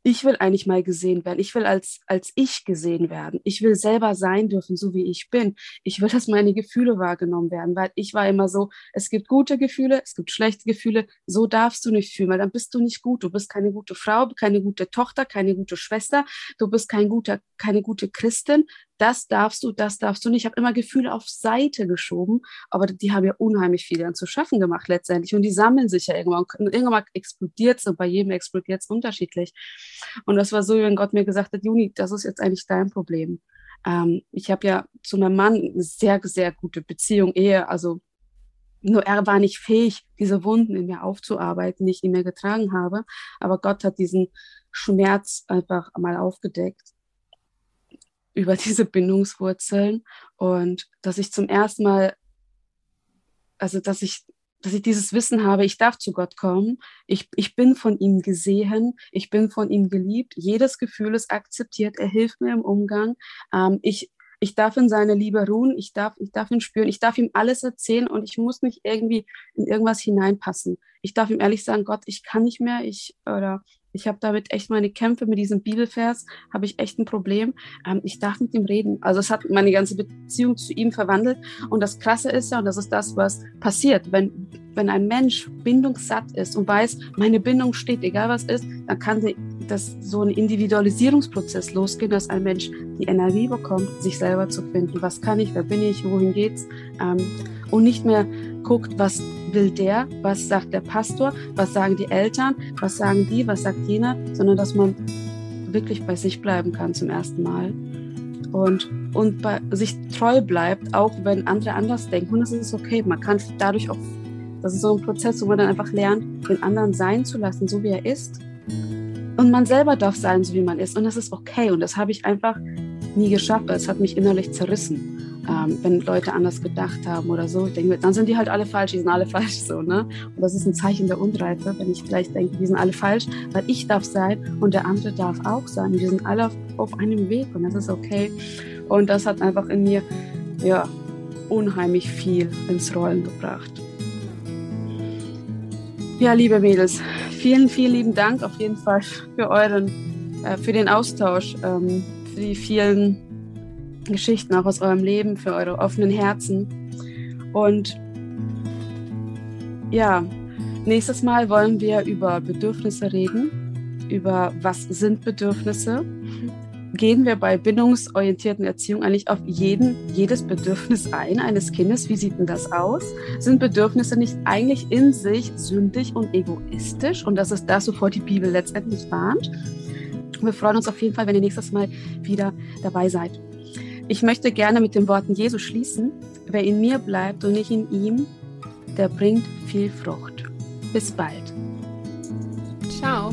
ich will eigentlich mal gesehen werden. Ich will als, als ich gesehen werden. Ich will selber sein dürfen, so wie ich bin. Ich will, dass meine Gefühle wahrgenommen werden, weil ich war immer so, es gibt gute Gefühle, es gibt schlechte Gefühle. So darfst du nicht fühlen, weil dann bist du nicht gut. Du bist keine gute Frau, keine gute Tochter, keine gute Schwester. Du bist kein guter, keine gute Christin das darfst du, das darfst du nicht. Ich habe immer Gefühle auf Seite geschoben, aber die haben ja unheimlich viel dann zu schaffen gemacht letztendlich und die sammeln sich ja irgendwann. Und irgendwann explodiert es und bei jedem explodiert es unterschiedlich. Und das war so, wenn Gott mir gesagt hat, Juni, das ist jetzt eigentlich dein Problem. Ähm, ich habe ja zu meinem Mann eine sehr, sehr gute Beziehung, Ehe, also nur er war nicht fähig, diese Wunden in mir aufzuarbeiten, die ich in mir getragen habe. Aber Gott hat diesen Schmerz einfach mal aufgedeckt über [LAUGHS] diese Bindungswurzeln und dass ich zum ersten Mal, also dass ich, dass ich dieses Wissen habe, ich darf zu Gott kommen, ich, ich bin von ihm gesehen, ich bin von ihm geliebt, jedes Gefühl ist akzeptiert, er hilft mir im Umgang, ähm, ich, ich darf in seine Liebe ruhen, ich darf, ich darf ihn spüren, ich darf ihm alles erzählen und ich muss nicht irgendwie in irgendwas hineinpassen. Ich darf ihm ehrlich sagen, Gott, ich kann nicht mehr, ich, oder ich habe damit echt meine Kämpfe mit diesem Bibelvers, habe ich echt ein Problem. Ähm, ich darf mit ihm reden. Also es hat meine ganze Beziehung zu ihm verwandelt. Und das Krasse ist ja, und das ist das, was passiert, wenn, wenn ein Mensch bindungssatt ist und weiß, meine Bindung steht, egal was ist, dann kann das so ein Individualisierungsprozess losgehen, dass ein Mensch die Energie bekommt, sich selber zu finden. Was kann ich, wer bin ich, wohin geht's? Ähm, und nicht mehr guckt, was will der, was sagt der Pastor, was sagen die Eltern, was sagen die, was sagt jener, sondern dass man wirklich bei sich bleiben kann zum ersten Mal und, und bei sich treu bleibt, auch wenn andere anders denken. Und das ist okay. Man kann dadurch auch, das ist so ein Prozess, wo man dann einfach lernt, den anderen sein zu lassen, so wie er ist. Und man selber darf sein, so wie man ist. Und das ist okay. Und das habe ich einfach nie geschafft. Es hat mich innerlich zerrissen ähm, wenn Leute anders gedacht haben oder so. Ich denke, dann sind die halt alle falsch, die sind alle [LAUGHS] falsch so, ne? Und das ist ein Zeichen der Unreife, wenn ich gleich denke, die sind alle falsch, weil ich darf sein und der andere darf auch sein. Wir sind alle auf, auf einem Weg und das ist okay. Und das hat einfach in mir, ja, unheimlich viel ins Rollen gebracht. Ja, liebe Mädels, vielen, vielen lieben Dank auf jeden Fall für euren, äh, für den Austausch, ähm, für die vielen Geschichten auch aus eurem Leben, für eure offenen Herzen. Und ja, nächstes Mal wollen wir über Bedürfnisse reden, über was sind Bedürfnisse. Gehen wir bei bindungsorientierten Erziehung eigentlich auf jeden, jedes Bedürfnis ein eines Kindes? Wie sieht denn das aus? Sind Bedürfnisse nicht eigentlich in sich sündig und egoistisch? Und das ist das, wovor die Bibel letztendlich warnt. Wir freuen uns auf jeden Fall, wenn ihr nächstes Mal wieder dabei seid. Ich möchte gerne mit den Worten Jesu schließen. Wer in mir bleibt und ich in ihm, der bringt viel Frucht. Bis bald. Ciao.